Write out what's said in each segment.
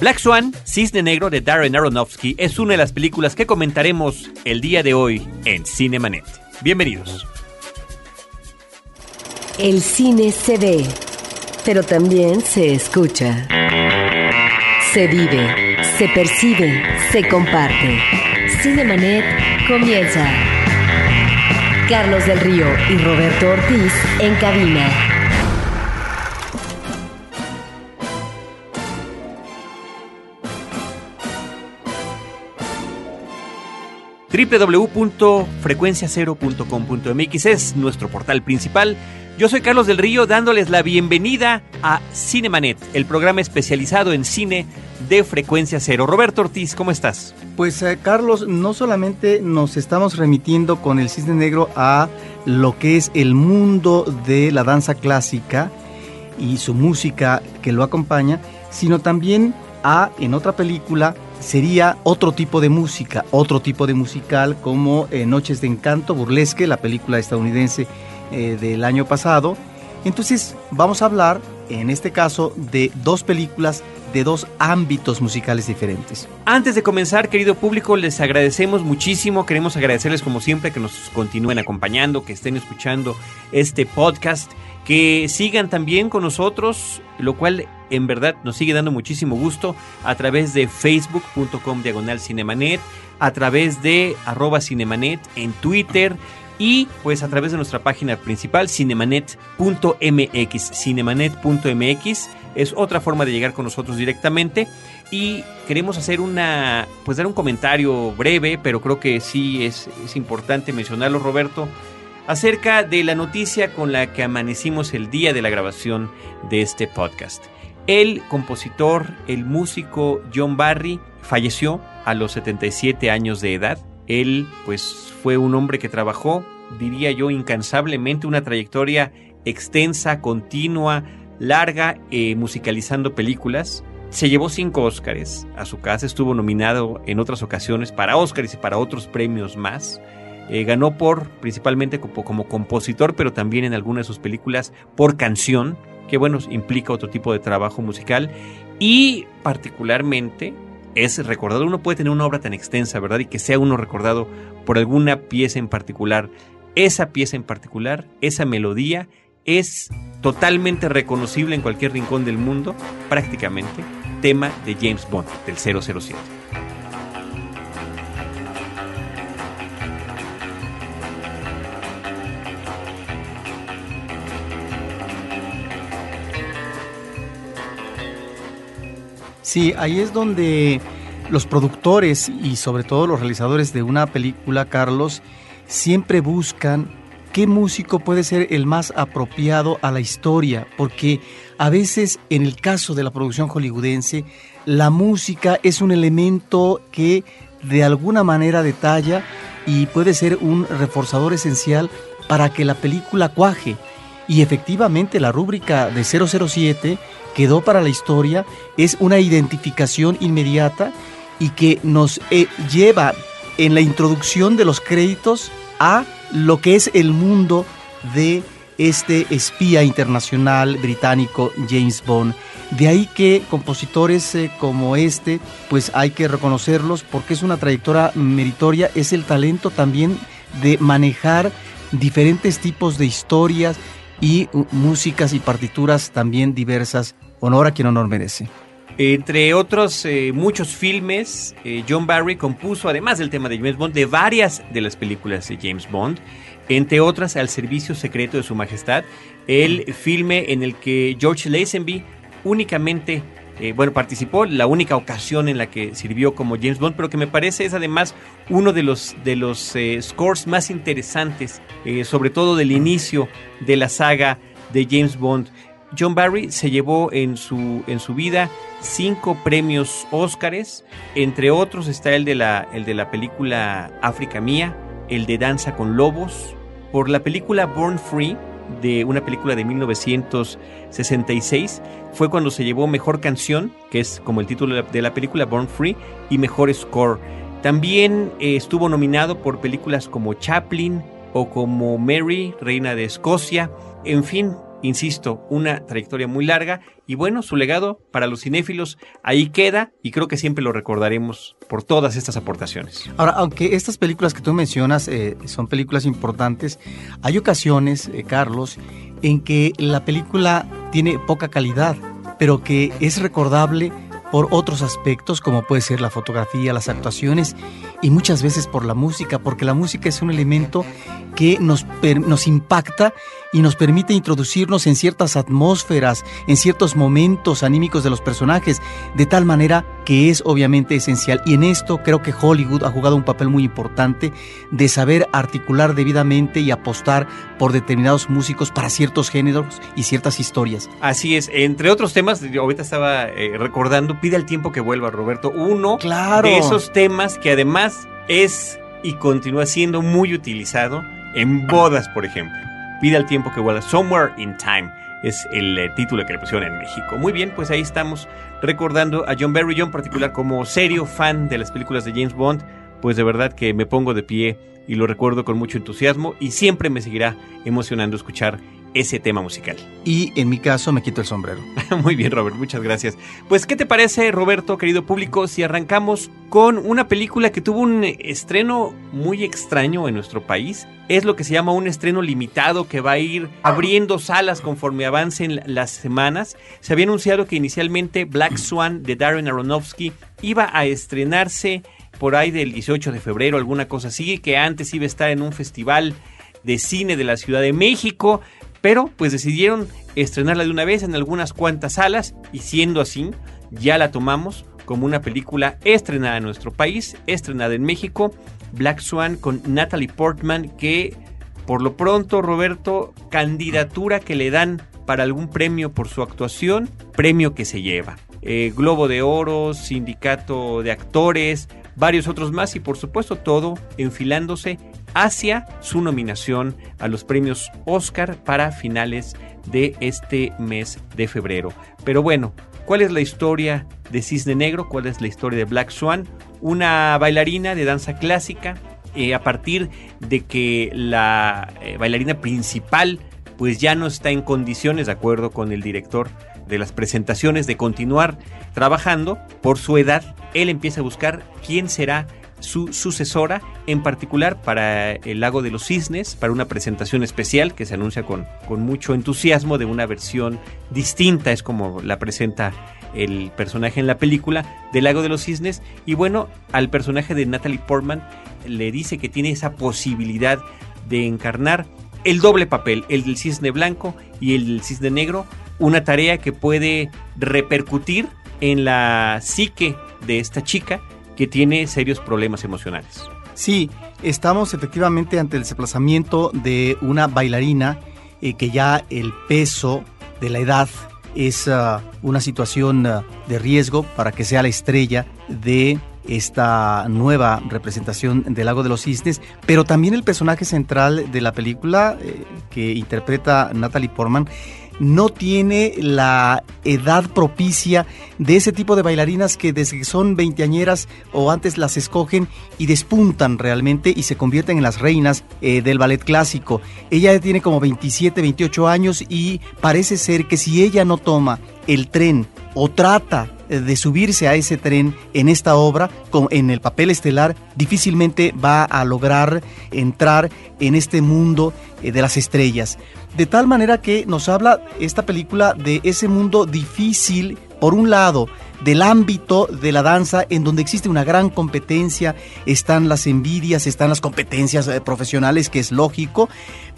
Black Swan, Cisne Negro de Darren Aronofsky es una de las películas que comentaremos el día de hoy en Cinemanet. Bienvenidos. El cine se ve, pero también se escucha. Se vive, se percibe, se comparte. Cinemanet comienza. Carlos del Río y Roberto Ortiz en cabina. www.frecuenciacero.com.mx es nuestro portal principal. Yo soy Carlos del Río dándoles la bienvenida a Cinemanet, el programa especializado en cine de frecuencia cero. Roberto Ortiz, ¿cómo estás? Pues eh, Carlos, no solamente nos estamos remitiendo con el Cisne Negro a lo que es el mundo de la danza clásica y su música que lo acompaña, sino también a, en otra película, sería otro tipo de música, otro tipo de musical como eh, Noches de Encanto, Burlesque, la película estadounidense eh, del año pasado. Entonces vamos a hablar, en este caso, de dos películas de dos ámbitos musicales diferentes. Antes de comenzar, querido público, les agradecemos muchísimo. Queremos agradecerles como siempre que nos continúen acompañando, que estén escuchando este podcast, que sigan también con nosotros, lo cual en verdad nos sigue dando muchísimo gusto a través de facebook.com diagonal cinemanet, a través de arroba cinemanet en Twitter y pues a través de nuestra página principal cinemanet.mx, cinemanet.mx es otra forma de llegar con nosotros directamente y queremos hacer una pues dar un comentario breve, pero creo que sí es, es importante mencionarlo Roberto acerca de la noticia con la que amanecimos el día de la grabación de este podcast. El compositor, el músico John Barry falleció a los 77 años de edad. Él pues fue un hombre que trabajó, diría yo, incansablemente una trayectoria extensa, continua, larga, eh, musicalizando películas. Se llevó cinco Óscares a su casa, estuvo nominado en otras ocasiones para Óscares y para otros premios más. Eh, ganó por, principalmente como, como, compositor, pero también en algunas de sus películas por canción que bueno, implica otro tipo de trabajo musical y particularmente es recordado, uno puede tener una obra tan extensa, ¿verdad? Y que sea uno recordado por alguna pieza en particular. Esa pieza en particular, esa melodía, es totalmente reconocible en cualquier rincón del mundo, prácticamente, tema de James Bond, del 007. Sí, ahí es donde los productores y sobre todo los realizadores de una película, Carlos, siempre buscan qué músico puede ser el más apropiado a la historia, porque a veces en el caso de la producción hollywoodense, la música es un elemento que de alguna manera detalla y puede ser un reforzador esencial para que la película cuaje. Y efectivamente la rúbrica de 007 quedó para la historia es una identificación inmediata y que nos eh, lleva en la introducción de los créditos a lo que es el mundo de este espía internacional británico James Bond. De ahí que compositores eh, como este, pues hay que reconocerlos porque es una trayectoria meritoria, es el talento también de manejar diferentes tipos de historias y uh, músicas y partituras también diversas honor a quien honor merece. Entre otros eh, muchos filmes, eh, John Barry compuso, además del tema de James Bond, de varias de las películas de James Bond, entre otras Al Servicio Secreto de Su Majestad, el filme en el que George Lazenby únicamente, eh, bueno, participó, la única ocasión en la que sirvió como James Bond, pero que me parece es además uno de los, de los scores más interesantes, sobre todo del inicio de la saga de James Bond. John Barry se llevó en su, en su vida cinco premios Óscares, entre otros está el de, la, el de la película África Mía, el de Danza con Lobos, por la película Born Free, de una película de 1966, fue cuando se llevó Mejor Canción, que es como el título de la película Born Free, y Mejor Score. También eh, estuvo nominado por películas como Chaplin o como Mary, Reina de Escocia. En fin, insisto, una trayectoria muy larga y bueno, su legado para los cinéfilos ahí queda y creo que siempre lo recordaremos por todas estas aportaciones. Ahora, aunque estas películas que tú mencionas eh, son películas importantes, hay ocasiones, eh, Carlos, en que la película tiene poca calidad, pero que es recordable por otros aspectos como puede ser la fotografía, las actuaciones y muchas veces por la música, porque la música es un elemento que nos, nos impacta y nos permite introducirnos en ciertas atmósferas, en ciertos momentos anímicos de los personajes, de tal manera que es obviamente esencial. Y en esto creo que Hollywood ha jugado un papel muy importante de saber articular debidamente y apostar por determinados músicos para ciertos géneros y ciertas historias. Así es, entre otros temas, ahorita estaba eh, recordando, pide el tiempo que vuelva Roberto, uno claro. de esos temas que además es y continúa siendo muy utilizado en bodas, por ejemplo. Pide el tiempo que vuelva. Somewhere in Time es el eh, título que le pusieron en México. Muy bien, pues ahí estamos recordando a John Barry, yo en particular como serio fan de las películas de James Bond, pues de verdad que me pongo de pie y lo recuerdo con mucho entusiasmo y siempre me seguirá emocionando escuchar ese tema musical. Y en mi caso me quito el sombrero. Muy bien, Robert, muchas gracias. Pues, ¿qué te parece, Roberto, querido público, si arrancamos con una película que tuvo un estreno muy extraño en nuestro país? Es lo que se llama un estreno limitado que va a ir abriendo salas conforme avancen las semanas. Se había anunciado que inicialmente Black Swan de Darren Aronofsky iba a estrenarse por ahí del 18 de febrero, alguna cosa así, que antes iba a estar en un festival de cine de la Ciudad de México, pero pues decidieron estrenarla de una vez en algunas cuantas salas y siendo así, ya la tomamos como una película estrenada en nuestro país, estrenada en México, Black Swan con Natalie Portman, que por lo pronto, Roberto, candidatura que le dan para algún premio por su actuación, premio que se lleva. Eh, Globo de Oro, Sindicato de Actores, varios otros más y por supuesto todo enfilándose hacia su nominación a los premios Oscar para finales de este mes de febrero. Pero bueno, ¿cuál es la historia de Cisne Negro? ¿Cuál es la historia de Black Swan? Una bailarina de danza clásica eh, a partir de que la eh, bailarina principal pues ya no está en condiciones, de acuerdo con el director de las presentaciones, de continuar trabajando por su edad, él empieza a buscar quién será su sucesora, en particular para el Lago de los Cisnes, para una presentación especial que se anuncia con, con mucho entusiasmo de una versión distinta, es como la presenta el personaje en la película del Lago de los Cisnes. Y bueno, al personaje de Natalie Portman le dice que tiene esa posibilidad de encarnar el doble papel, el del cisne blanco y el del cisne negro, una tarea que puede repercutir en la psique de esta chica que tiene serios problemas emocionales. Sí, estamos efectivamente ante el desplazamiento de una bailarina eh, que ya el peso de la edad es ah, una situación ah, de riesgo para que sea la estrella de esta nueva representación del Lago de los Cisnes, pero también el personaje central de la película eh, que interpreta Natalie Portman no tiene la edad propicia de ese tipo de bailarinas que desde que son veinteañeras o antes las escogen y despuntan realmente y se convierten en las reinas eh, del ballet clásico. Ella tiene como 27, 28 años y parece ser que si ella no toma el tren o trata de subirse a ese tren en esta obra, en el papel estelar, difícilmente va a lograr entrar en este mundo eh, de las estrellas. De tal manera que nos habla esta película de ese mundo difícil, por un lado, del ámbito de la danza en donde existe una gran competencia, están las envidias, están las competencias eh, profesionales, que es lógico,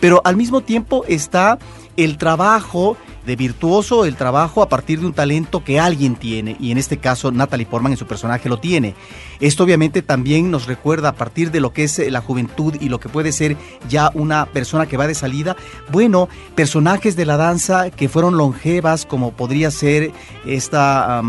pero al mismo tiempo está el trabajo de virtuoso el trabajo a partir de un talento que alguien tiene, y en este caso Natalie Portman en su personaje lo tiene. Esto obviamente también nos recuerda a partir de lo que es eh, la juventud y lo que puede ser ya una persona que va de salida, bueno, personajes de la danza que fueron longevas como podría ser esta ah,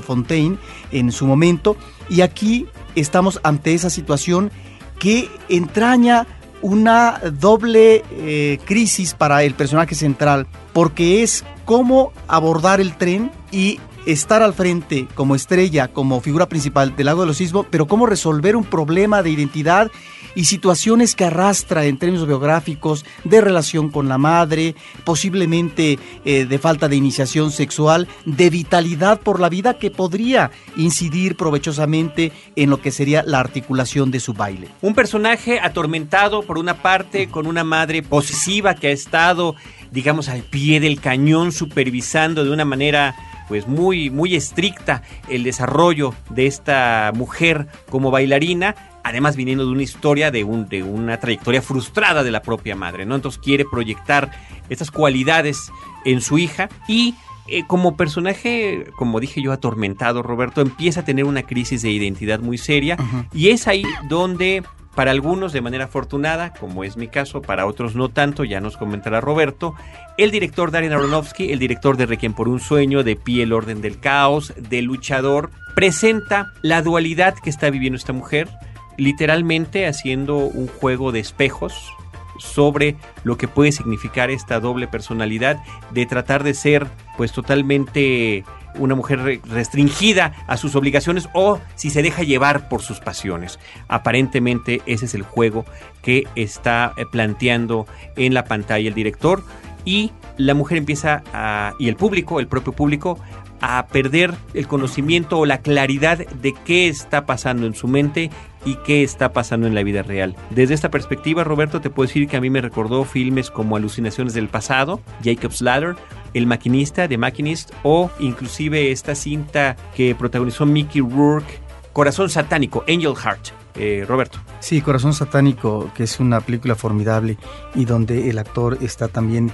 Fontaine en su momento, y aquí estamos ante esa situación que entraña una doble eh, crisis para el personaje central, porque es cómo abordar el tren y estar al frente como estrella, como figura principal del lago de los sismos, pero cómo resolver un problema de identidad y situaciones que arrastra en términos biográficos de relación con la madre, posiblemente eh, de falta de iniciación sexual, de vitalidad por la vida que podría incidir provechosamente en lo que sería la articulación de su baile. Un personaje atormentado por una parte con una madre posesiva que ha estado, digamos, al pie del cañón supervisando de una manera pues muy muy estricta el desarrollo de esta mujer como bailarina además viniendo de una historia de, un, de una trayectoria frustrada de la propia madre, ¿no? Entonces quiere proyectar estas cualidades en su hija y eh, como personaje, como dije yo, atormentado, Roberto, empieza a tener una crisis de identidad muy seria y es ahí donde para algunos de manera afortunada, como es mi caso, para otros no tanto, ya nos comentará Roberto, el director Darren Aronofsky, el director de Requiem por un sueño, de Pie el orden del caos, de Luchador, presenta la dualidad que está viviendo esta mujer, literalmente haciendo un juego de espejos sobre lo que puede significar esta doble personalidad de tratar de ser pues totalmente una mujer restringida a sus obligaciones o si se deja llevar por sus pasiones. Aparentemente ese es el juego que está eh, planteando en la pantalla el director y la mujer empieza a, y el público, el propio público, a perder el conocimiento o la claridad de qué está pasando en su mente y qué está pasando en la vida real. Desde esta perspectiva, Roberto, te puedo decir que a mí me recordó filmes como Alucinaciones del pasado, Jacob's Ladder, El maquinista, de Machinist, o inclusive esta cinta que protagonizó Mickey Rourke, Corazón satánico, Angel Heart. Eh, Roberto. Sí, Corazón Satánico, que es una película formidable y donde el actor está también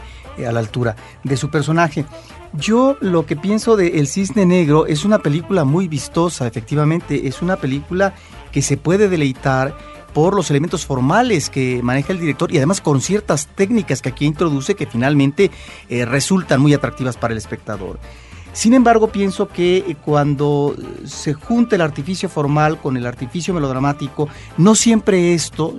a la altura de su personaje. Yo lo que pienso de El Cisne Negro es una película muy vistosa, efectivamente, es una película que se puede deleitar por los elementos formales que maneja el director y además con ciertas técnicas que aquí introduce que finalmente eh, resultan muy atractivas para el espectador. Sin embargo, pienso que eh, cuando se junta el artificio formal con el artificio melodramático, no siempre esto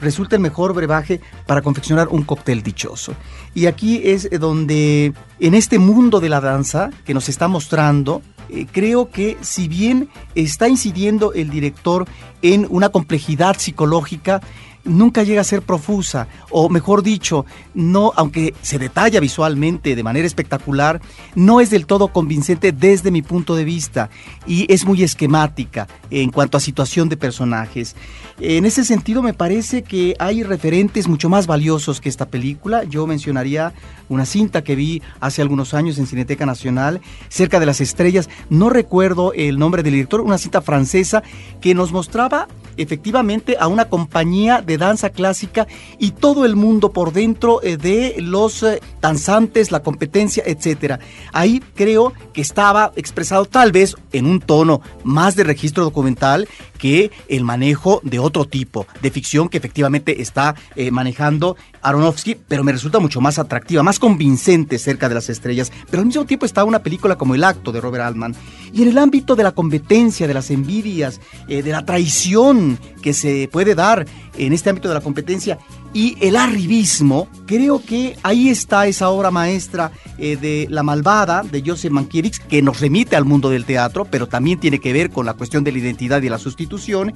resulta el mejor brebaje para confeccionar un cóctel dichoso. Y aquí es donde, en este mundo de la danza que nos está mostrando, eh, creo que si bien está incidiendo el director en una complejidad psicológica, nunca llega a ser profusa, o mejor dicho, no, aunque se detalla visualmente de manera espectacular, no es del todo convincente desde mi punto de vista y es muy esquemática en cuanto a situación de personajes. En ese sentido me parece que hay referentes mucho más valiosos que esta película. Yo mencionaría una cinta que vi hace algunos años en Cineteca Nacional, cerca de las estrellas, no recuerdo el nombre del director, una cinta francesa que nos mostraba efectivamente a una compañía de danza clásica y todo el mundo por dentro eh, de los eh, danzantes, la competencia, etcétera. Ahí creo que estaba expresado tal vez en un tono más de registro documental que el manejo de otro tipo de ficción que efectivamente está eh, manejando Aronofsky, pero me resulta mucho más atractiva, más convincente cerca de las estrellas. Pero al mismo tiempo está una película como El Acto de Robert Altman. Y en el ámbito de la competencia, de las envidias, de la traición que se puede dar en este ámbito de la competencia y el arribismo, creo que ahí está esa obra maestra eh, de La Malvada de Joseph Mankiewicz que nos remite al mundo del teatro, pero también tiene que ver con la cuestión de la identidad y la sustitución.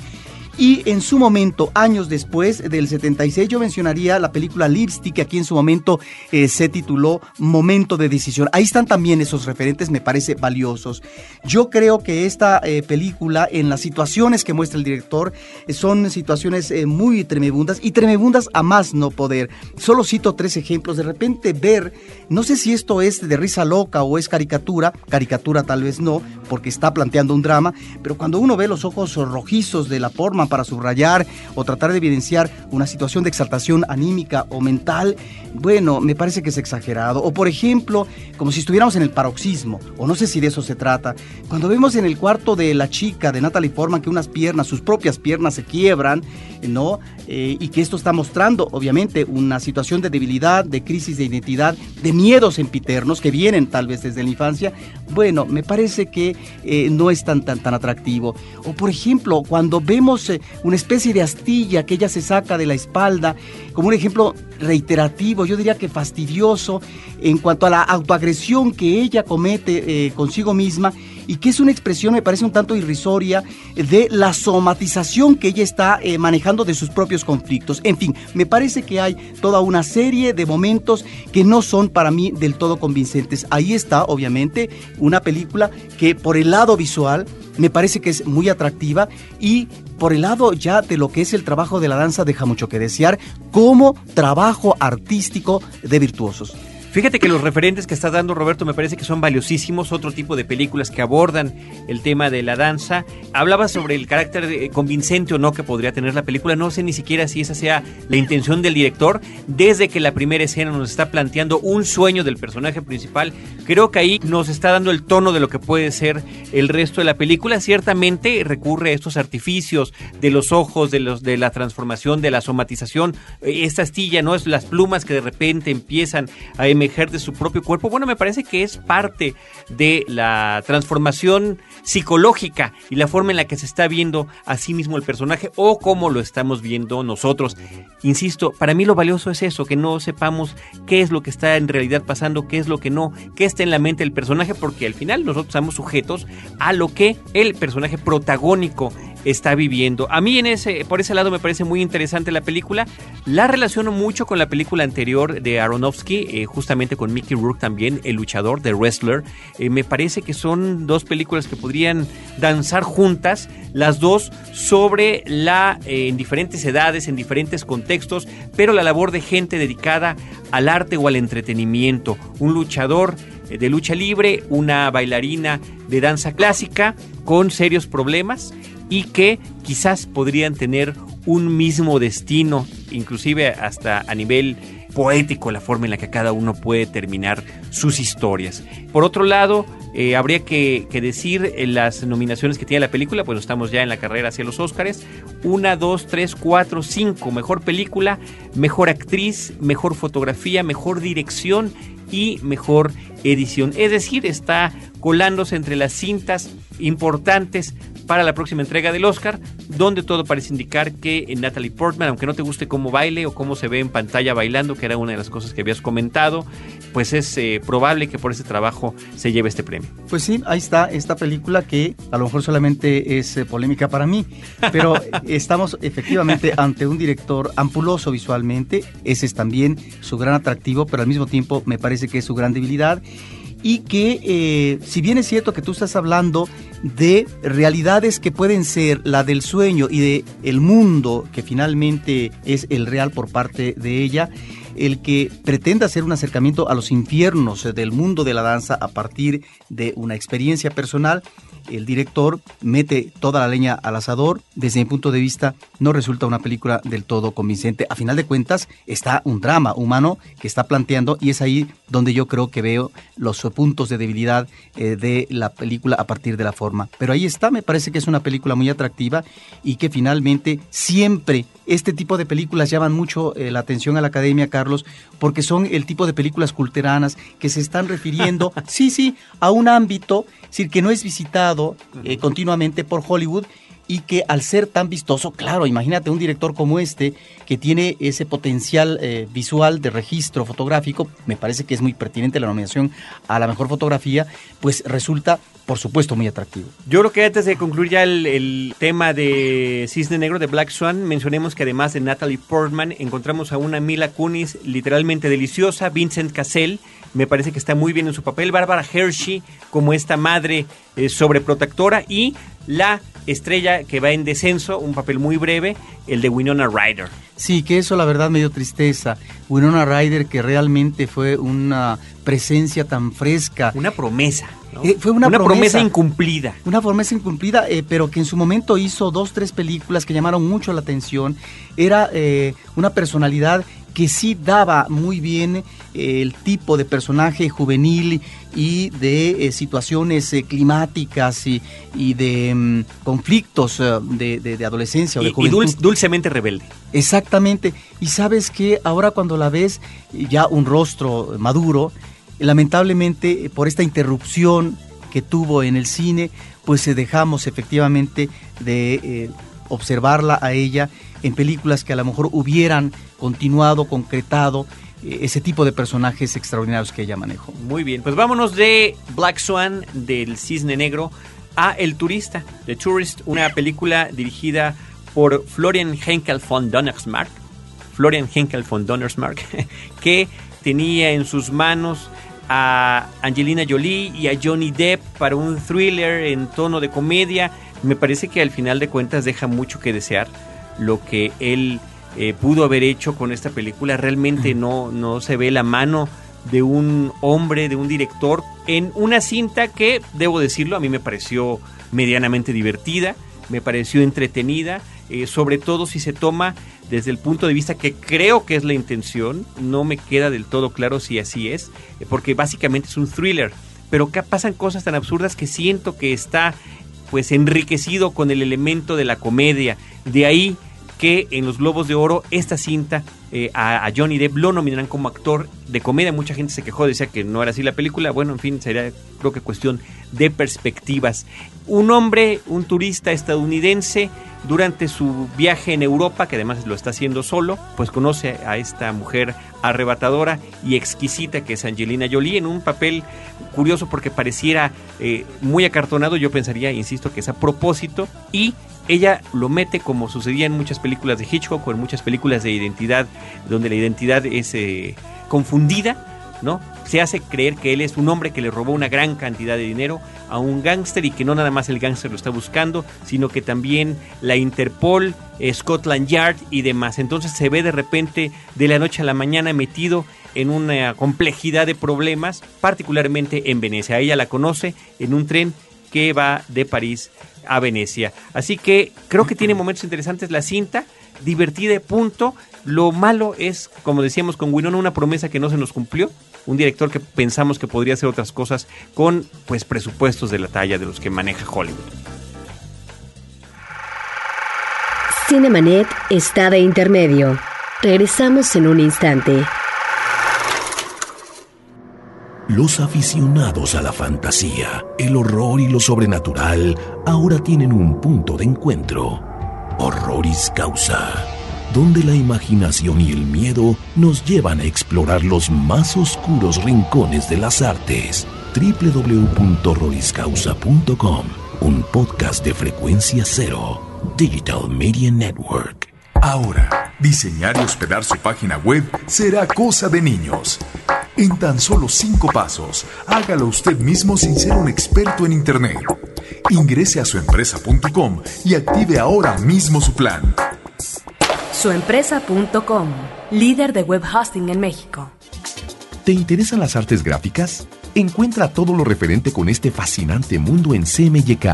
Y en su momento, años después del 76, yo mencionaría la película Lipstick, que aquí en su momento eh, se tituló Momento de Decisión. Ahí están también esos referentes, me parece valiosos. Yo creo que esta eh, película, en las situaciones que muestra el director, eh, son situaciones muy tremebundas y tremebundas a más no poder. Solo cito tres ejemplos. De repente ver, no sé si esto es de risa loca o es caricatura, caricatura tal vez no, porque está planteando un drama, pero cuando uno ve los ojos rojizos de la forma para subrayar o tratar de evidenciar una situación de exaltación anímica o mental, bueno, me parece que es exagerado. O por ejemplo, como si estuviéramos en el paroxismo, o no sé si de eso se trata. Cuando vemos en el cuarto de la chica de Natalie Portman que unas piernas, sus propias piernas se quiebran, ¿no? Eh, y que esto está mostrando, obviamente, una situación de debilidad, de crisis de identidad, de miedos empiternos que vienen tal vez desde la infancia. Bueno, me parece que eh, no es tan, tan, tan atractivo. O por ejemplo, cuando vemos eh, una especie de astilla que ella se saca de la espalda, como un ejemplo reiterativo, yo diría que fastidioso, en cuanto a la autoagresión que ella comete consigo misma y que es una expresión, me parece un tanto irrisoria, de la somatización que ella está eh, manejando de sus propios conflictos. En fin, me parece que hay toda una serie de momentos que no son para mí del todo convincentes. Ahí está, obviamente, una película que por el lado visual me parece que es muy atractiva y por el lado ya de lo que es el trabajo de la danza deja mucho que desear como trabajo artístico de virtuosos. Fíjate que los referentes que está dando Roberto me parece que son valiosísimos, otro tipo de películas que abordan el tema de la danza. Hablaba sobre el carácter eh, convincente o no que podría tener la película, no sé ni siquiera si esa sea la intención del director, desde que la primera escena nos está planteando un sueño del personaje principal, creo que ahí nos está dando el tono de lo que puede ser el resto de la película, ciertamente recurre a estos artificios de los ojos, de, los, de la transformación, de la somatización, esta astilla, ¿no? Es las plumas que de repente empiezan a de su propio cuerpo, bueno, me parece que es parte de la transformación psicológica y la forma en la que se está viendo a sí mismo el personaje o cómo lo estamos viendo nosotros. Insisto, para mí lo valioso es eso, que no sepamos qué es lo que está en realidad pasando, qué es lo que no, qué está en la mente del personaje, porque al final nosotros estamos sujetos a lo que el personaje protagónico está viviendo. A mí en ese, por ese lado me parece muy interesante la película. La relaciono mucho con la película anterior de Aronofsky, eh, justamente con Mickey Rourke también, El luchador, The Wrestler. Eh, me parece que son dos películas que podrían danzar juntas, las dos sobre la, eh, en diferentes edades, en diferentes contextos, pero la labor de gente dedicada al arte o al entretenimiento. Un luchador de lucha libre, una bailarina de danza clásica con serios problemas y que quizás podrían tener un mismo destino, inclusive hasta a nivel poético la forma en la que cada uno puede terminar sus historias. Por otro lado, eh, habría que, decir en las nominaciones que tiene la película, pues estamos ya en la carrera hacia los Óscares. Una, dos, tres, cuatro, cinco. Mejor película, mejor actriz, mejor fotografía, mejor dirección y mejor edición. Es decir, está colándose entre las cintas importantes para la próxima entrega del Oscar, donde todo parece indicar que Natalie Portman, aunque no te guste cómo baile o cómo se ve en pantalla bailando, que era una de las cosas que habías comentado, pues es eh, probable que por ese trabajo se lleve este premio. Pues sí, ahí está esta película que a lo mejor solamente es eh, polémica para mí, pero estamos efectivamente ante un director ampuloso visualmente, ese es también su gran atractivo, pero al mismo tiempo me parece que es su gran debilidad y que eh, si bien es cierto que tú estás hablando de realidades que pueden ser la del sueño y de el mundo que finalmente es el real por parte de ella, el que pretenda hacer un acercamiento a los infiernos del mundo de la danza a partir de una experiencia personal, el director mete toda la leña al asador. Desde mi punto de vista, no resulta una película del todo convincente. A final de cuentas, está un drama humano que está planteando y es ahí donde yo creo que veo los puntos de debilidad eh, de la película a partir de la forma. Pero ahí está, me parece que es una película muy atractiva y que finalmente siempre este tipo de películas llaman mucho eh, la atención a la academia, Carlos, porque son el tipo de películas culteranas que se están refiriendo, sí, sí, a un ámbito, es decir, que no es visitado eh, continuamente por Hollywood y que al ser tan vistoso, claro, imagínate un director como este que tiene ese potencial eh, visual de registro fotográfico, me parece que es muy pertinente la nominación a la mejor fotografía, pues resulta por supuesto muy atractivo. Yo creo que antes de concluir ya el, tema de Cisne Negro de Black Swan, mencionemos que además de Natalie Portman encontramos a una Mila Kunis literalmente deliciosa, Vincent Cassell, me parece que está muy bien en su papel, Bárbara Hershey como esta madre eh, sobreprotectora y la estrella que va en descenso, un papel muy breve, el de Winona Ryder. Sí, que eso la verdad me dio tristeza. Winona Ryder que realmente fue una presencia tan fresca. Una promesa. Eh, fue una, promesa, incumplida. Una promesa incumplida, eh, pero que en su momento hizo dos, tres películas que llamaron mucho la atención. Era eh, una personalidad que sí daba muy bien el tipo de personaje juvenil y de situaciones climáticas y, de mm, conflictos de, adolescencia o de juventud. Y dulcemente rebelde. Exactamente. Y sabes que ahora cuando la ves ya un rostro maduro, lamentablemente por esta interrupción que tuvo en el cine, pues dejamos efectivamente de eh, observarla a ella en películas que a lo mejor hubieran continuado, concretado eh, ese tipo de personajes extraordinarios que ella manejó. Muy bien, pues vámonos de Black Swan, del Cisne Negro, a El Turista, The Tourist, una película dirigida por Florian Henkel von Donnersmarck, Florian Henkel von Donnersmarck, que tenía en sus manos a Angelina Jolie y a Johnny Depp para un thriller en tono de comedia. Me parece que al final de cuentas deja mucho que desear lo que él eh, pudo haber hecho con esta película. Realmente no, no se ve la mano de un hombre, de un director, en una cinta que, debo decirlo, a mí me pareció medianamente divertida, me pareció entretenida, eh, sobre todo si se toma desde el punto de vista que creo que es la intención, no me queda del todo claro si así es, eh, porque básicamente es un thriller, pero acá pasan cosas tan absurdas que siento que está pues enriquecido con el elemento de la comedia, de ahí que en los Globos de Oro esta cinta eh, a, Johnny Depp lo nominarán como actor de comedia. Mucha gente se quejó, decía que no era así la película. Bueno, en fin, sería creo que cuestión de perspectivas. Un hombre, un turista estadounidense, durante su viaje en Europa, que además lo está haciendo solo, pues conoce a esta mujer arrebatadora y exquisita que es Angelina Jolie en un papel curioso porque pareciera eh, muy acartonado, yo pensaría, insisto, que es a propósito y ella lo mete como sucedía en muchas películas de Hitchcock o en muchas películas de identidad, donde la identidad es eh, confundida ¿no? Se hace creer que él es un hombre que le robó una gran cantidad de dinero a un gángster y que no nada más el gángster lo está buscando, sino que también la Interpol, eh, Scotland Yard y demás. Entonces se ve de repente de la noche a la mañana metido en una complejidad de problemas, particularmente en Venecia. Ella la conoce en un tren que va de París a Venecia. Así que creo que tiene momentos interesantes la cinta, divertida, punto. Lo malo es, como decíamos con Winona, una promesa que no se nos cumplió un director que pensamos que podría hacer otras cosas con pues presupuestos de la talla de los que maneja Hollywood. Cinemanet está de intermedio. Regresamos en un instante. Los aficionados a la fantasía, el horror y lo sobrenatural ahora tienen un punto de encuentro. Horroris Causa donde la imaginación y el miedo nos llevan a explorar los más oscuros rincones de las artes. www.roriscausa.com, un podcast de frecuencia cero, Digital Media Network. Ahora, diseñar y hospedar su página web será cosa de niños. En tan solo cinco pasos, hágalo usted mismo sin ser un experto en Internet. Ingrese a suempresa.com y active ahora mismo su plan. Suempresa.com, líder de web hosting en México. ¿Te interesan las artes gráficas? Encuentra todo lo referente con este fascinante mundo en CMYK,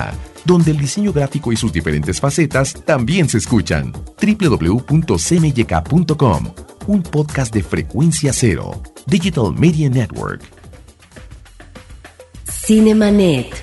donde el diseño gráfico y sus diferentes facetas también se escuchan. www.cmyk.com, un podcast de frecuencia cero, Digital Media Network. Cinemanet.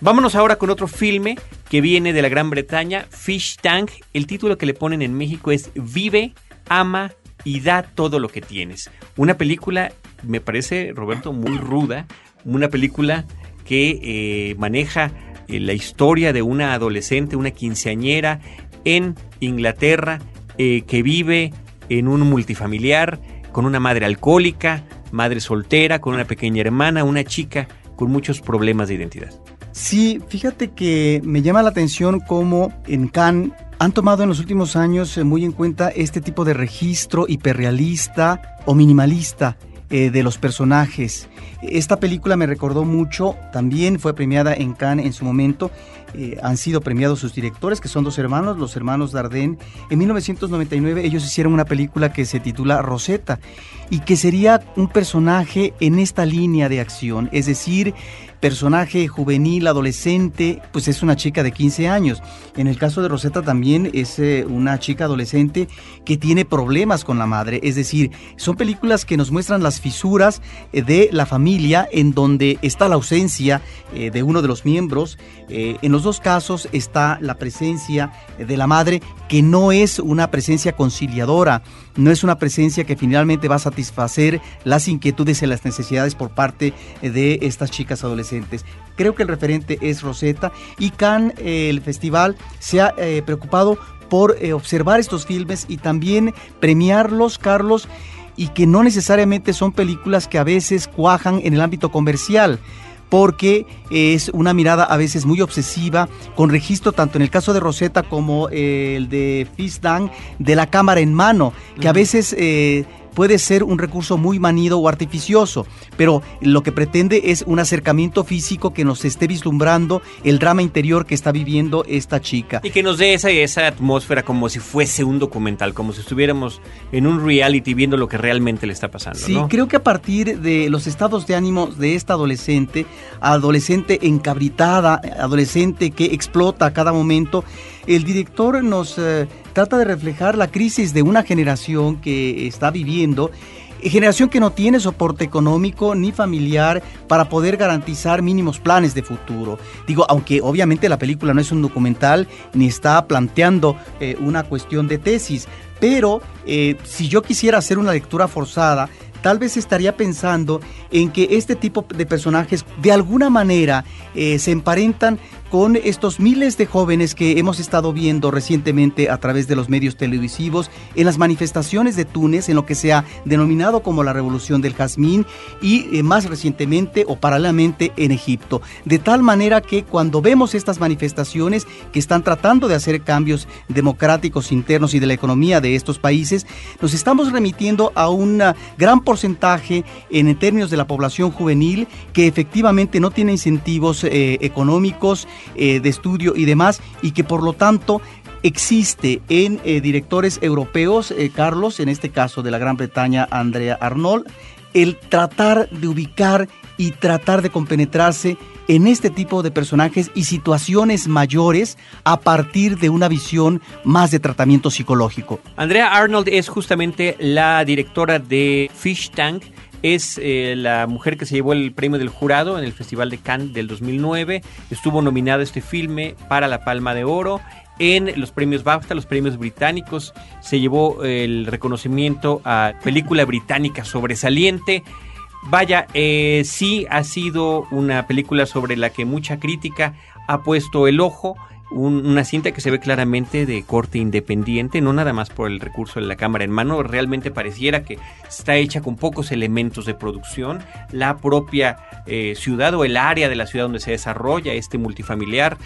Vámonos ahora con otro filme que viene de la Gran Bretaña, Fish Tank. El título que le ponen en México es Vive, ama y da todo lo que tienes. Una película, me parece, Roberto, muy ruda. Una película que eh, maneja eh, la historia de una adolescente, una quinceañera en Inglaterra, eh, que vive en un multifamiliar con una madre alcohólica, madre soltera, con una pequeña hermana, una chica con muchos problemas de identidad. Sí, fíjate que me llama la atención cómo en Cannes han tomado en los últimos años eh, muy en cuenta este tipo de registro hiperrealista o minimalista eh, de los personajes. Esta película me recordó mucho, también fue premiada en Cannes en su momento, eh, han sido premiados sus directores, que son dos hermanos, los hermanos Dardenne. En 1999 ellos hicieron una película que se titula Rosetta y que sería un personaje en esta línea de acción, es decir, personaje juvenil, adolescente, pues es una chica de 15 años. En el caso de Rosetta también es eh, una chica adolescente que tiene problemas con la madre. Es decir, son películas que nos muestran las fisuras eh, de la familia en donde está la ausencia eh, de uno de los miembros. En los dos casos está la presencia de la madre, que no es una presencia conciliadora, no es una presencia que finalmente va a satisfacer las inquietudes y las necesidades por parte de estas chicas adolescentes. Creo que el referente es Rosetta y Cannes, el festival, se ha preocupado por observar estos filmes y también premiarlos, Carlos, y que no necesariamente son películas que a veces cuajan en el ámbito comercial porque es una mirada a veces muy obsesiva, con registro tanto en el caso de Rosetta como el de Fisdan, de la cámara en mano, que a veces eh, puede ser un recurso muy manido o artificioso, pero lo que pretende es un acercamiento físico que nos esté vislumbrando el drama interior que está viviendo esta chica. Y que nos dé esa, esa atmósfera como si fuese un documental, como si estuviéramos en un reality viendo lo que realmente le está pasando. Sí, creo que a partir de los estados de ánimo de esta adolescente, adolescente encabritada, adolescente que explota a cada momento, el director nos eh, trata de reflejar la crisis de una generación que está viviendo eh, generación que no tiene soporte económico ni familiar para poder garantizar mínimos planes de futuro. Digo, aunque obviamente la película no es un documental ni está planteando eh, una cuestión de tesis, pero si yo quisiera hacer una lectura forzada, tal vez estaría pensando en que este tipo de personajes de alguna manera se emparentan con estos miles de jóvenes que hemos estado viendo recientemente a través de los medios televisivos en las manifestaciones de Túnez, en lo que se ha denominado como la Revolución del Jazmín y eh, más recientemente o paralelamente en Egipto. De tal manera que cuando vemos estas manifestaciones que están tratando de hacer cambios democráticos internos y de la economía de estos países, nos estamos remitiendo a un gran porcentaje en términos de la población juvenil que efectivamente no tiene incentivos eh, económicos eh, de estudio y demás, y que por lo tanto existe en eh, directores europeos, eh, Carlos, en este caso de la Gran Bretaña, Andrea Arnold, el tratar de ubicar y tratar de compenetrarse en este tipo de personajes y situaciones mayores a partir de una visión más de tratamiento psicológico. Andrea Arnold es justamente la directora de Fish Tank, es eh, la mujer que se llevó el premio del jurado en el Festival de Cannes del 2009. Estuvo nominada este filme para la Palma de Oro. En los premios BAFTA, los premios británicos, se llevó el reconocimiento a película británica sobresaliente. Vaya, eh, sí ha sido una película sobre la que mucha crítica ha puesto el ojo una cinta que se ve claramente de corte independiente, no nada más por el recurso de la cámara en mano, realmente pareciera que está hecha con pocos elementos de producción. La propia eh, ciudad o el área de la ciudad donde se desarrolla este multifamiliar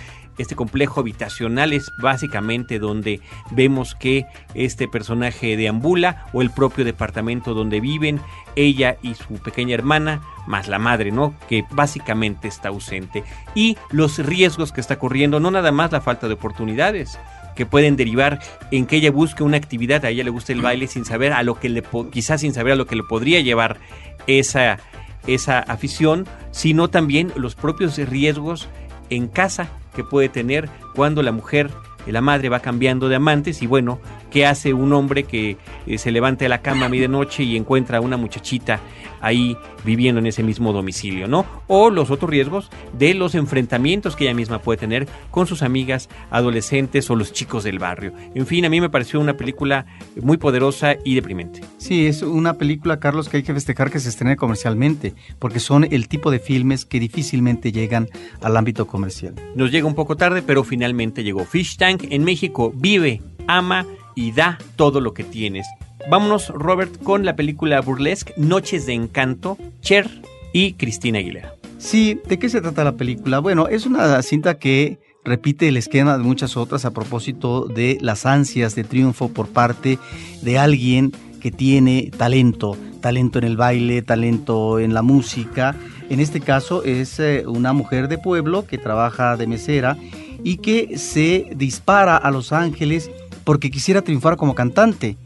este complejo habitacional es básicamente donde vemos que este personaje deambula o el propio departamento donde viven ella y su pequeña hermana, más la madre, ¿no? Que básicamente está ausente. Y los riesgos que está corriendo, no nada más la falta de oportunidades, que pueden derivar en que ella busque una actividad, a ella le gusta el baile sin saber a lo que le quizás sin saber a lo que le podría llevar esa esa afición, sino también los propios riesgos en casa que puede tener cuando la mujer, la madre va cambiando de amantes y bueno, ¿qué hace un hombre que eh, se levanta de la cama a medianoche y encuentra a una muchachita ahí viviendo en ese mismo domicilio, ¿no? O los otros riesgos de los enfrentamientos que ella misma puede tener con sus amigas adolescentes o los chicos del barrio. En fin, a mí me pareció una película muy poderosa y deprimente. Sí, es una película, Carlos, que hay que festejar que se estrene comercialmente, porque son el tipo de filmes que difícilmente llegan al ámbito comercial. Nos llega un poco tarde, pero finalmente llegó Fish Tank en México. Vive, ama y da todo lo que tienes. Vámonos, Robert, con la película burlesque Noches de Encanto, Cher y Cristina Aguilera. Sí, ¿de qué se trata la película? Bueno, es una cinta que repite el esquema de muchas otras a propósito de las ansias de triunfo por parte de alguien que tiene talento, talento en el baile, talento en la música. En este caso es eh, una mujer de pueblo que trabaja de mesera y que se dispara a Los Ángeles porque quisiera triunfar como cantante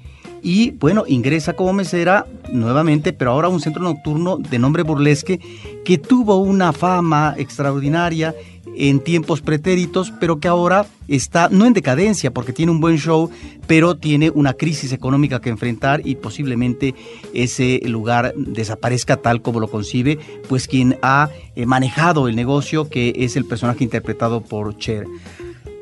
y bueno, ingresa como mesera nuevamente, pero ahora a un centro nocturno de nombre Burlesque que tuvo una fama extraordinaria en tiempos pretéritos, pero que ahora está no en decadencia porque tiene un buen show, pero tiene una crisis económica que enfrentar y posiblemente ese lugar desaparezca tal como lo concibe, pues quien ha eh, manejado el negocio, que es el personaje interpretado por Cher.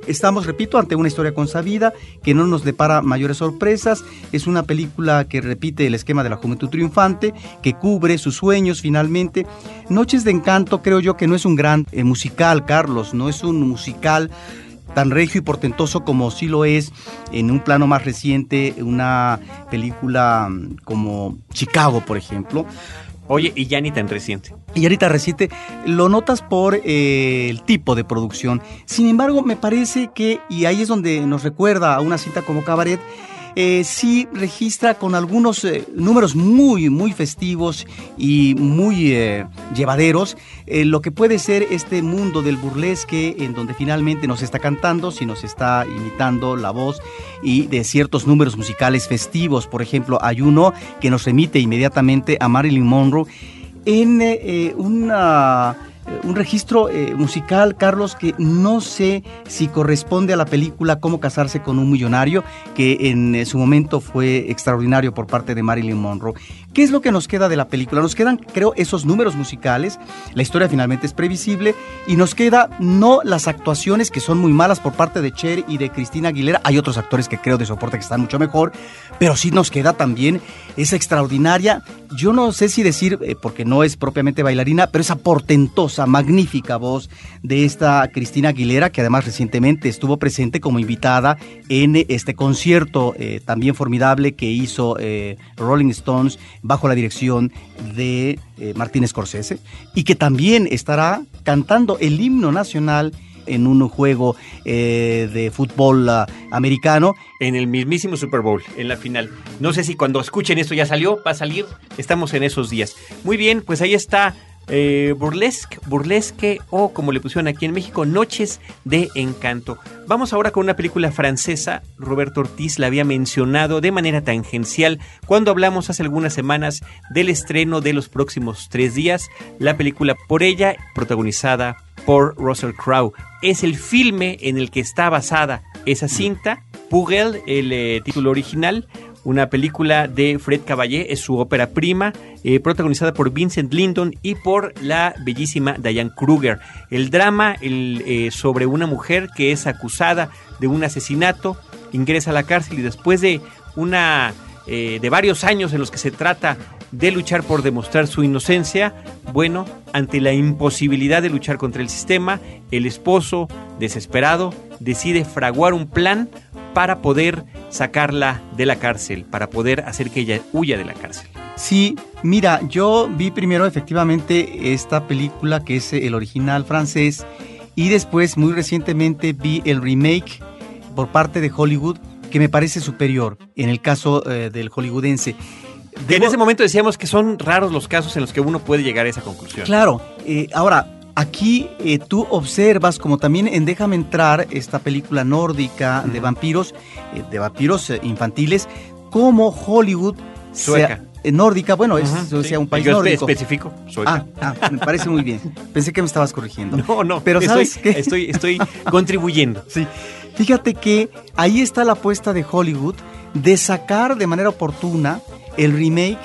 Estamos, repito, ante una historia consabida que no nos depara mayores sorpresas. Es una película que repite el esquema de la juventud triunfante, que cubre sus sueños finalmente. Noches de Encanto creo yo que no es un gran eh, musical, Carlos, no es un musical tan regio y portentoso como sí lo es en un plano más reciente una película mm, como Chicago, por ejemplo. Oye, y ya ni reciente. Y ahorita reciente, lo notas por eh, el tipo de producción. Sin embargo, me parece que, y ahí es donde nos recuerda a una cinta como Cabaret, eh, sí registra con algunos eh, números muy, muy festivos y muy eh, llevaderos lo que puede ser este mundo del burlesque en donde finalmente nos está cantando, si nos está imitando la voz y de ciertos números musicales festivos. Por ejemplo, hay uno que nos remite inmediatamente a Marilyn Monroe en una eh, un registro eh, musical, Carlos, que no sé si corresponde a la película Cómo casarse con un millonario, que en eh, su momento fue extraordinario por parte de Marilyn Monroe. ¿Qué es lo que nos queda de la película? Nos quedan, creo, esos números musicales, la historia finalmente es previsible, y nos queda no las actuaciones que son muy malas por parte de Cher y de Cristina Aguilera, hay otros actores que creo de soporte que están mucho mejor, pero sí nos queda también esa extraordinaria, yo no sé si decir, porque no es propiamente bailarina, pero esa portentosa magnífica voz de esta Cristina Aguilera, que además recientemente estuvo presente como invitada en este concierto eh, también formidable que hizo eh, Rolling Stones bajo la dirección de eh, Martín Scorsese, y que también estará cantando el himno nacional en un juego de fútbol ah, americano. En el mismísimo Super Bowl, en la final. No sé si cuando escuchen esto ya salió, va a salir. Estamos en esos días. Muy bien, pues ahí está eh, burlesque, burlesque o como le pusieron aquí en México, Noches de Encanto. Vamos ahora con una película francesa. Roberto Ortiz la había mencionado de manera tangencial cuando hablamos hace algunas semanas del estreno de los próximos tres días. La película por ella, protagonizada por Russell Crowe. Es el filme en el que está basada esa cinta. Pugel, el eh, título original, una película de Fred Caballé, es su ópera prima, eh, protagonizada por Vincent Lindon y por la bellísima Diane Kruger. El drama eh, sobre una mujer que es acusada de un asesinato, ingresa a la cárcel y después de una eh, de varios años en los que se trata de luchar por demostrar su inocencia, bueno, ante la imposibilidad de luchar contra el sistema, el esposo, desesperado, decide fraguar un plan para poder sacarla de la cárcel, para poder hacer que ella huya de la cárcel. Sí, mira, yo vi primero efectivamente esta película que es el original francés y después muy recientemente vi el remake por parte de Hollywood que me parece superior en el caso eh, del hollywoodense. En ese momento decíamos que son raros los casos en los que uno puede llegar a esa conclusión. Claro, eh, ahora Aquí eh, tú observas, como también en Déjame entrar, esta película nórdica de vampiros, eh, de vampiros infantiles, como Hollywood Sueca. nórdica, bueno, es sea, un país Yo nórdico. especifico, sueca. Ah, ah, me parece muy bien. Pensé que me estabas corrigiendo. No, no, pero ¿sabes qué? Estoy, estoy contribuyendo. Sí. Fíjate que ahí está la apuesta de Hollywood de sacar de manera oportuna el remake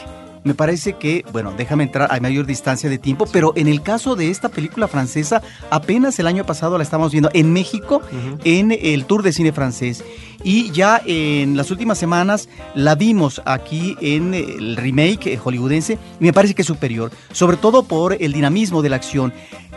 me parece que, bueno, déjame entrar a mayor distancia de tiempo, pero en el caso de esta película francesa, apenas el año pasado la estamos viendo en México, en el Tour de Cine Francés. Y ya en las últimas semanas la vimos aquí en el remake hollywoodense y me parece que es superior, sobre todo por el dinamismo de la acción.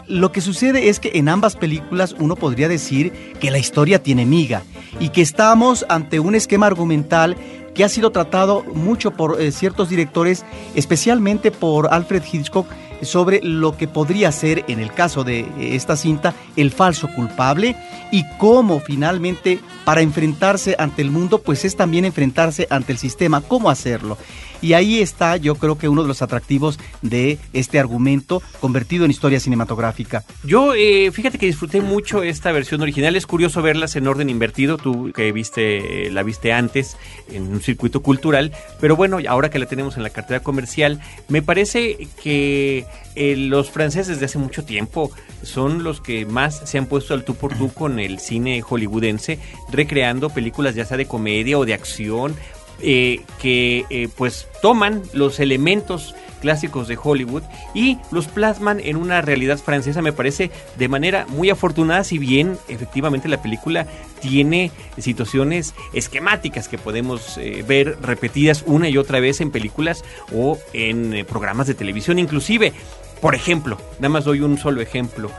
Lo que sucede es que en ambas películas uno podría decir que la historia tiene miga y que estamos ante un esquema argumental que ha sido tratado mucho por eh, ciertos directores, especialmente por Alfred Hitchcock, sobre lo que podría ser, en el caso de eh, esta cinta, el falso culpable y cómo finalmente para enfrentarse ante el mundo, pues es también enfrentarse ante el sistema, cómo hacerlo. Y ahí está, yo creo que uno de los atractivos de este argumento convertido en historia cinematográfica. Yo, eh, fíjate que disfruté mucho esta versión original. Es curioso verlas en orden invertido. Tú que viste, la viste antes en un circuito cultural. Pero bueno, ahora que la tenemos en la cartera comercial, me parece que eh, los franceses de hace mucho tiempo son los que más se han puesto al tú por tú con el cine hollywoodense, recreando películas ya sea de comedia o de acción, eh, que eh, pues toman los elementos clásicos de Hollywood y los plasman en una realidad francesa, me parece de manera muy afortunada, si bien efectivamente la película tiene situaciones esquemáticas que podemos eh, ver repetidas una y otra vez en películas o en programas de televisión inclusive. Por ejemplo, nada más doy un solo ejemplo.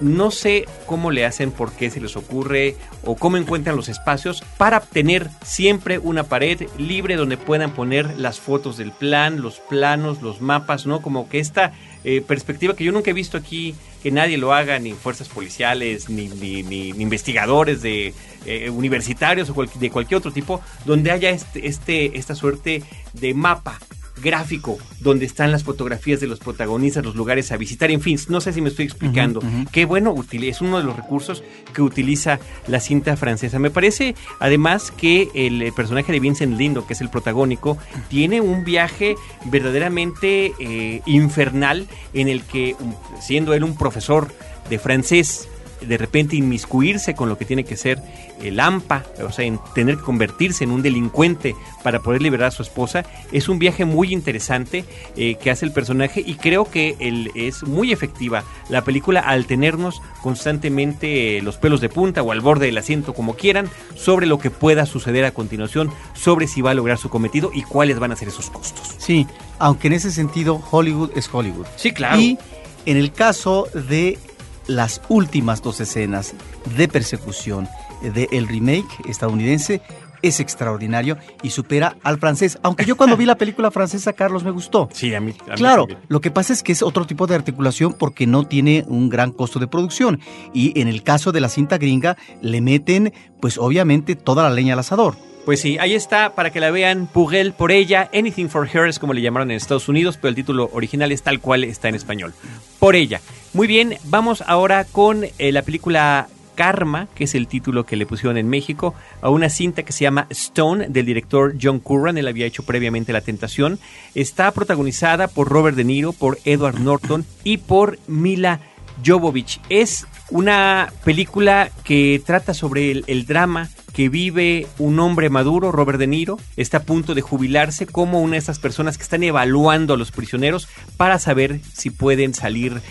No sé cómo le hacen, por qué se les ocurre o cómo encuentran los espacios para tener siempre una pared libre donde puedan poner las fotos del plan, los planos, los mapas, ¿no? Como que esta eh, perspectiva que yo nunca he visto aquí, que nadie lo haga, ni fuerzas policiales, ni, ni, investigadores de eh, universitarios o de cualquier otro tipo, donde haya este, este, esta suerte de mapa gráfico donde están las fotografías de los protagonistas, los lugares a visitar, en fin, no sé si me estoy explicando. Qué bueno, es uno de los recursos que utiliza la cinta francesa. Me parece además que el personaje de Vincent Lindo, que es el protagónico, tiene un viaje verdaderamente eh, infernal en el que, siendo él un profesor de francés, de repente inmiscuirse con lo que tiene que ser el AMPA, o sea, en tener que convertirse en un delincuente para poder liberar a su esposa, es un viaje muy interesante eh, que hace el personaje y creo que él es muy efectiva la película al tenernos constantemente los pelos de punta o al borde del asiento, como quieran, sobre lo que pueda suceder a continuación, sobre si va a lograr su cometido y cuáles van a ser esos costos. Sí, aunque en ese sentido Hollywood es Hollywood. Sí, claro. Y en el caso de las últimas dos escenas de persecución del remake estadounidense es extraordinario y supera al francés. Aunque yo cuando vi la película francesa, Carlos, me gustó. Sí, a mí. claro, lo que pasa es que es otro tipo de articulación porque no tiene un gran costo de producción. Y en el caso de la cinta gringa, le meten, pues obviamente, toda la leña al asador. Pues sí, ahí está para que la vean. Pugel por ella, Anything for Her es como le llamaron en Estados Unidos, pero el título original es tal cual está en español. Por ella. Muy bien, vamos ahora con eh, la película Karma, que es el título que le pusieron en México, a una cinta que se llama Stone del director John Curran, él había hecho previamente La Tentación. Está protagonizada por Robert De Niro, por Edward Norton y por Mila Jovovich. Es una película que trata sobre el drama que vive un hombre maduro, Robert De Niro, está a punto de jubilarse como una de esas personas que están evaluando a los prisioneros para saber si pueden salir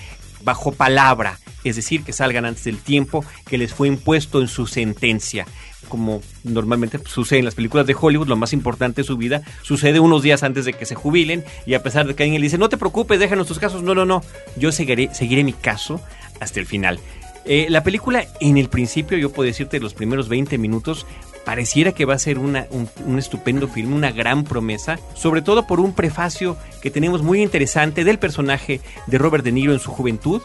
bajo palabra, es decir, que salgan antes del tiempo que les fue impuesto en su sentencia. Como normalmente sucede en las películas de Hollywood, lo más importante de su vida sucede unos días antes de que se jubilen y a pesar de que alguien le dice, no te preocupes, déjanos tus casos, no, no, no, yo seguiré, seguiré mi caso hasta el final. Eh, la película, en el principio, yo puedo decirte, los primeros 20 minutos, pareciera que va a ser un, un, estupendo film, una gran promesa, sobre todo por un prefacio que tenemos muy interesante del personaje de Robert De Niro en su juventud,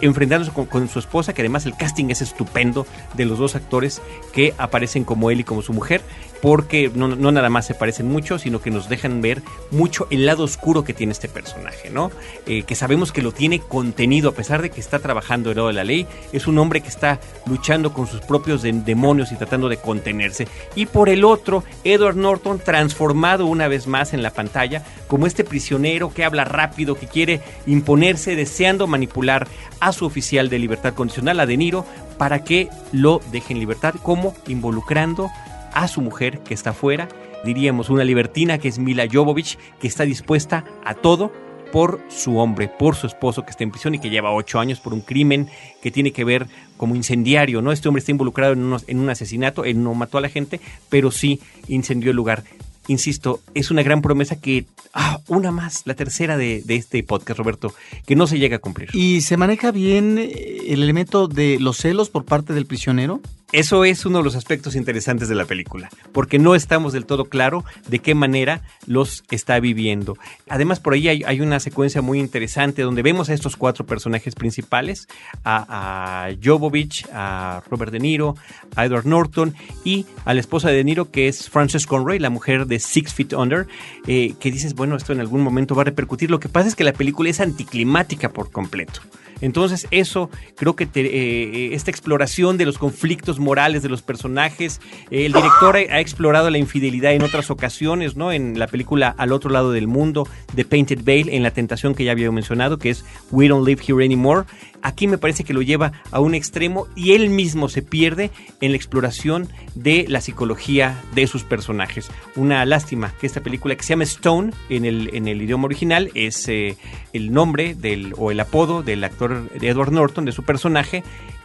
enfrentándose con, su esposa, que además el casting es estupendo de los dos actores que aparecen como él y como su mujer, porque no, nada más se parecen mucho, sino que nos dejan ver mucho el lado oscuro que tiene este personaje, ¿no? Eh, que sabemos que lo tiene contenido, a pesar de que está trabajando el lado de la ley, es un hombre que está luchando con sus propios demonios y tratando de contenerse. Y por el otro, Edward Norton transformado una vez más en la pantalla como este prisionero que habla rápido, que quiere imponerse, deseando manipular a su oficial de libertad condicional, a De Niro, para que lo deje en libertad, como involucrando a su mujer que está fuera, diríamos una libertina que es Mila Jovovich, que está dispuesta a todo por su hombre, por su esposo que está en prisión y que lleva ocho años por un crimen que tiene que ver como incendiario, ¿no? Este hombre está involucrado en, un asesinato, él no mató a la gente, pero sí incendió el lugar insisto, es una gran promesa que, ah, una más, la tercera de, este podcast, Roberto, que no se llega a cumplir. ¿Y se maneja bien eh, el elemento de los celos por parte del prisionero? Eso es uno de los aspectos interesantes de la película, porque no estamos del todo claro de qué manera los está viviendo. Además, por ahí hay, una secuencia muy interesante donde vemos a estos cuatro personajes principales, a, a Jovovich, a Robert De Niro, a Edward Norton y a la esposa de De Niro, que es Frances Conroy, la mujer de Six Feet Under, eh, que dices, bueno, esto en algún momento va a repercutir. Lo que pasa es que la película es anticlimática por completo. Entonces eso, creo que eh, eh, esta exploración de los conflictos morales de los personajes, eh, el director ha, explorado la infidelidad en otras ocasiones, ¿no? En la película Al otro lado del mundo, The Painted Veil, en la tentación que ya había mencionado, que es We Don't Live Here Anymore. Aquí me parece que lo lleva a un extremo y él mismo se pierde en la exploración de la psicología de sus personajes. Una lástima que esta película que se llama Stone en el, en el idioma original es el nombre del, o el apodo del actor Edward Norton, de su personaje,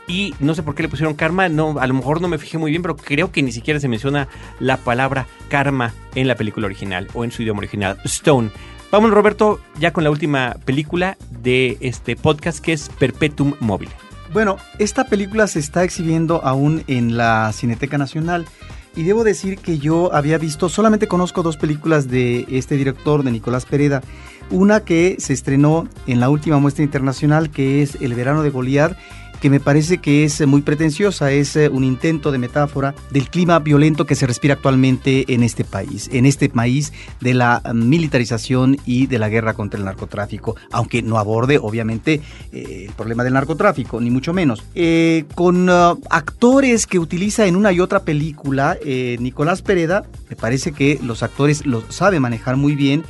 y no sé por qué le pusieron karma, no, a lo mejor no me fijé muy bien, pero creo que ni siquiera se menciona la palabra karma en la película original o en su idioma original, Stone. Vamos Roberto, ya con la última película de este podcast que es Perpetuum Mobile. Bueno, esta película se está exhibiendo aún en la Cineteca Nacional. Y debo decir que yo había visto, solamente conozco dos películas de este director, de Nicolás Pereda. Una que se estrenó en la última muestra internacional, que es El verano de Goliat, que me parece que es muy pretenciosa, es eh, un intento de metáfora del clima violento que se respira actualmente en este país, en este país de la militarización y de la guerra contra el narcotráfico, aunque no aborde obviamente eh, el problema del narcotráfico, ni mucho menos. Eh, con actores que utiliza en una y otra película, Nicolás Pereda, me parece que los actores lo sabe manejar muy bien.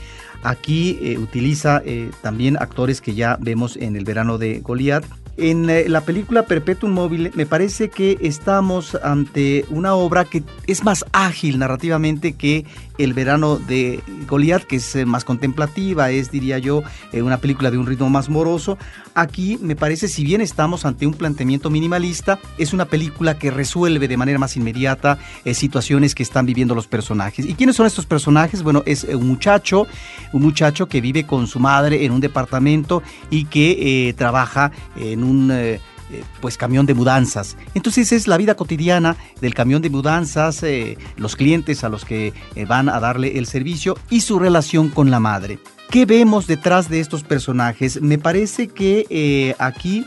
Aquí utiliza también actores que ya vemos en el verano de Goliat en eh, la película Perpetuum Mobile me parece que estamos ante una obra que es más ágil narrativamente que El verano de Goliath, que es eh, más contemplativa, es, diría yo, eh, una película de un ritmo más moroso. Aquí me parece, si bien estamos ante un planteamiento minimalista, es una película que resuelve de manera más inmediata situaciones que están viviendo los personajes. ¿Y quiénes son estos personajes? Bueno, es un muchacho, un muchacho que vive con su madre en un departamento y que trabaja en un eh, eh, pues camión de mudanzas. Entonces es la vida cotidiana del camión de mudanzas, eh, los clientes a los que van a darle el servicio y su relación con la madre. ¿Qué vemos detrás de estos personajes? Me parece que aquí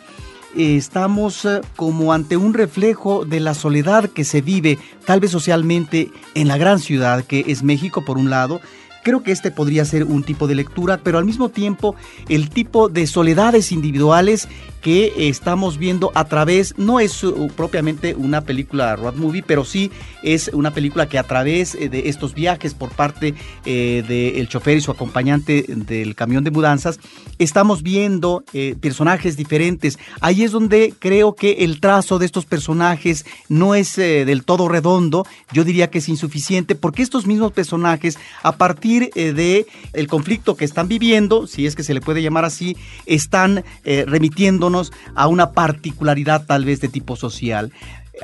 estamos como ante un reflejo de la soledad que se vive tal vez socialmente en la gran ciudad que es México por un lado Creo que este podría ser un tipo de lectura, pero al mismo tiempo el tipo de soledades individuales que estamos viendo a través, no es uh, propiamente una película road movie, pero sí es una película que a través eh, de estos viajes por parte eh, del chofer y su acompañante del camión de mudanzas, estamos viendo eh, personajes diferentes. Ahí es donde creo que el trazo de estos personajes no es del todo redondo, yo diría que es insuficiente, porque estos mismos personajes, a partir de conflicto que están viviendo, si es que se le puede llamar así, están remitiéndonos a una particularidad tal vez de tipo social.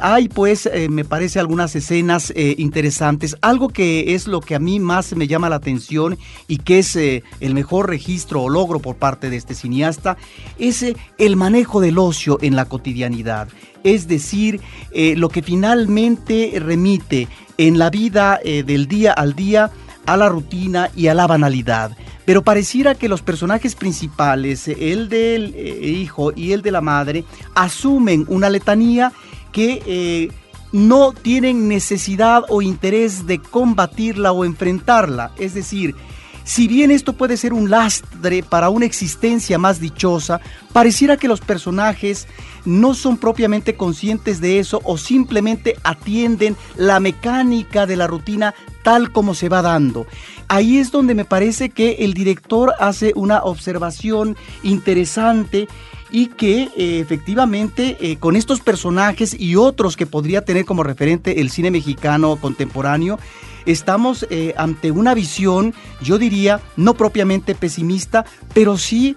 Hay pues, eh, me parece, algunas escenas eh, interesantes. Algo que es lo que a mí más me llama la atención y que es eh, el mejor registro o logro por parte de este cineasta, es el manejo del ocio en la cotidianidad. Es decir, lo que finalmente remite en la vida del día al día a la rutina y a la banalidad. Pero pareciera que los personajes principales, el del eh, hijo y el de la madre, asumen una letanía que eh, no tienen necesidad o interés de combatirla o enfrentarla. Es decir, si bien esto puede ser un lastre para una existencia más dichosa, pareciera que los personajes no son propiamente conscientes de eso o simplemente atienden la mecánica de la rutina tal como se va dando. Ahí es donde me parece que el director hace una observación interesante y que eh, efectivamente eh, con estos personajes y otros que podría tener como referente el cine mexicano contemporáneo, estamos eh, ante una visión, yo diría, no propiamente pesimista, pero sí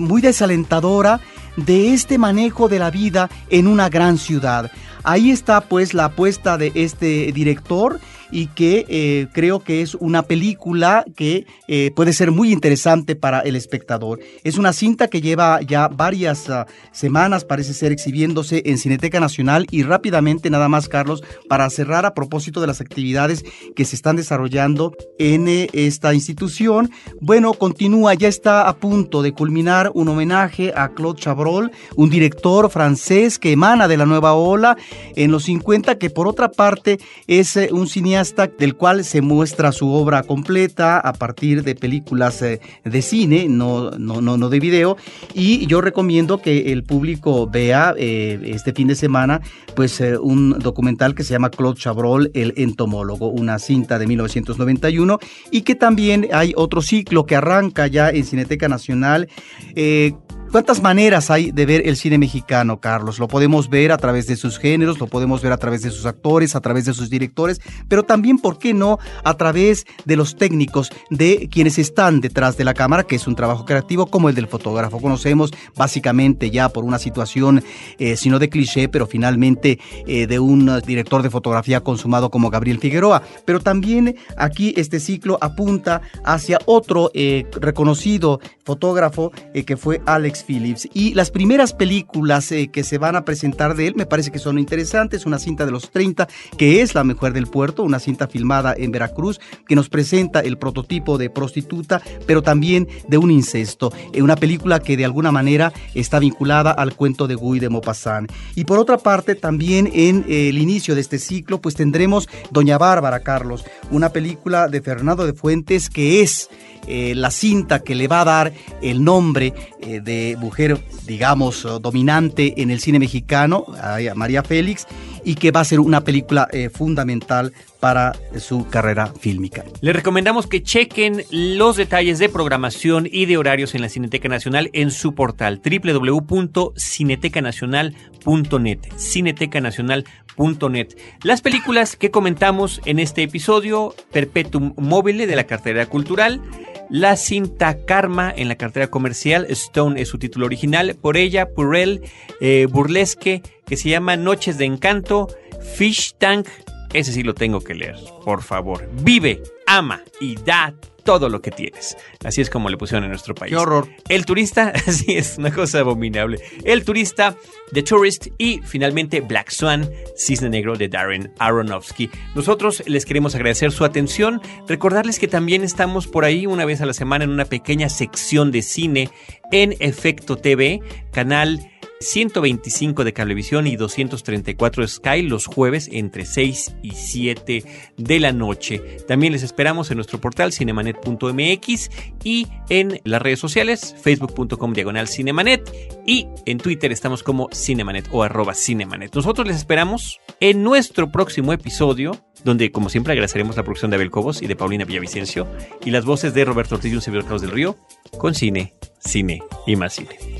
muy desalentadora de este manejo de la vida en una gran ciudad. Ahí está pues la apuesta de este director y que eh, creo que es una película que eh, puede ser muy interesante para el espectador. Es una cinta que lleva ya varias ah, semanas, parece ser, exhibiéndose en Cineteca Nacional y rápidamente nada más, Carlos, para cerrar a propósito de las actividades que se están desarrollando en eh, esta institución. Bueno, continúa, ya está a punto de culminar un homenaje a Claude Chabrol, un director francés que emana de la nueva ola en los 50, que por otra parte es un cineasta del cual se muestra su obra completa a partir de películas eh, de cine, no, no, no, de video. Y yo recomiendo que el público vea este fin de semana pues un documental que se llama Claude Chabrol, el entomólogo, una cinta de 1991 y que también hay otro ciclo que arranca ya en Cineteca Nacional. Eh, ¿Cuántas maneras hay de ver el cine mexicano, Carlos? Lo podemos ver a través de sus géneros, lo podemos ver a través de sus actores, a través de sus directores, pero también, ¿por qué no?, a través de los técnicos, de quienes están detrás de la cámara, que es un trabajo creativo como el del fotógrafo. Conocemos básicamente ya por una situación, eh, si no de cliché, pero finalmente eh, de un director de fotografía consumado como Gabriel Figueroa. Pero también aquí este ciclo apunta hacia otro eh, reconocido fotógrafo que fue Alex Phillips. Y las primeras películas eh, que se van a presentar de él me parece que son interesantes. Una cinta de los 30, que es La Mujer del Puerto, una cinta filmada en Veracruz, que nos presenta el prototipo de prostituta, pero también de un incesto. Eh, una película que de alguna manera está vinculada al cuento de Guy de Maupassant. Y por otra parte, también en eh, el inicio de este ciclo, pues tendremos Doña Bárbara, Carlos, una película de Fernando de Fuentes que es eh, la cinta que le va a dar el nombre eh, de mujer, digamos, dominante en el cine mexicano, a María Félix, y que va a ser una película eh, fundamental para su carrera fílmica. Le recomendamos que chequen los detalles de programación y de horarios en la Cineteca Nacional en su portal www.cinetecanacional.net. Cinetecanacional.net. Las películas que comentamos en este episodio, Perpetuum Mobile de la cartera cultural, la cinta Karma en la cartera comercial, Stone es su título original, por ella, Purell, eh, Burlesque, que se llama Noches de Encanto, Fish Tank, ese sí lo tengo que leer, por favor. Vive, ama y da todo lo que tienes. Así es como le pusieron en nuestro país. Qué horror. El turista, sí, es una cosa abominable. El turista, The Tourist y finalmente Black Swan, Cisne Negro de Darren Aronofsky. Nosotros les queremos agradecer su atención, recordarles que también estamos por ahí una vez a la semana en una pequeña sección de cine en Efecto TV, canal 125 de Cablevisión y 234 de Sky los jueves entre 6 y 7 de la noche. También les esperamos en nuestro portal cinemanet.mx y en las redes sociales facebook.com diagonal cinemanet y en Twitter estamos como cinemanet o cinemanet. Nosotros les esperamos en nuestro próximo episodio donde como siempre agradeceremos la producción de Abel Cobos y de Paulina Villavicencio y las voces de Roberto Ortiz y un servidor Carlos del Río con cine, cine y más cine.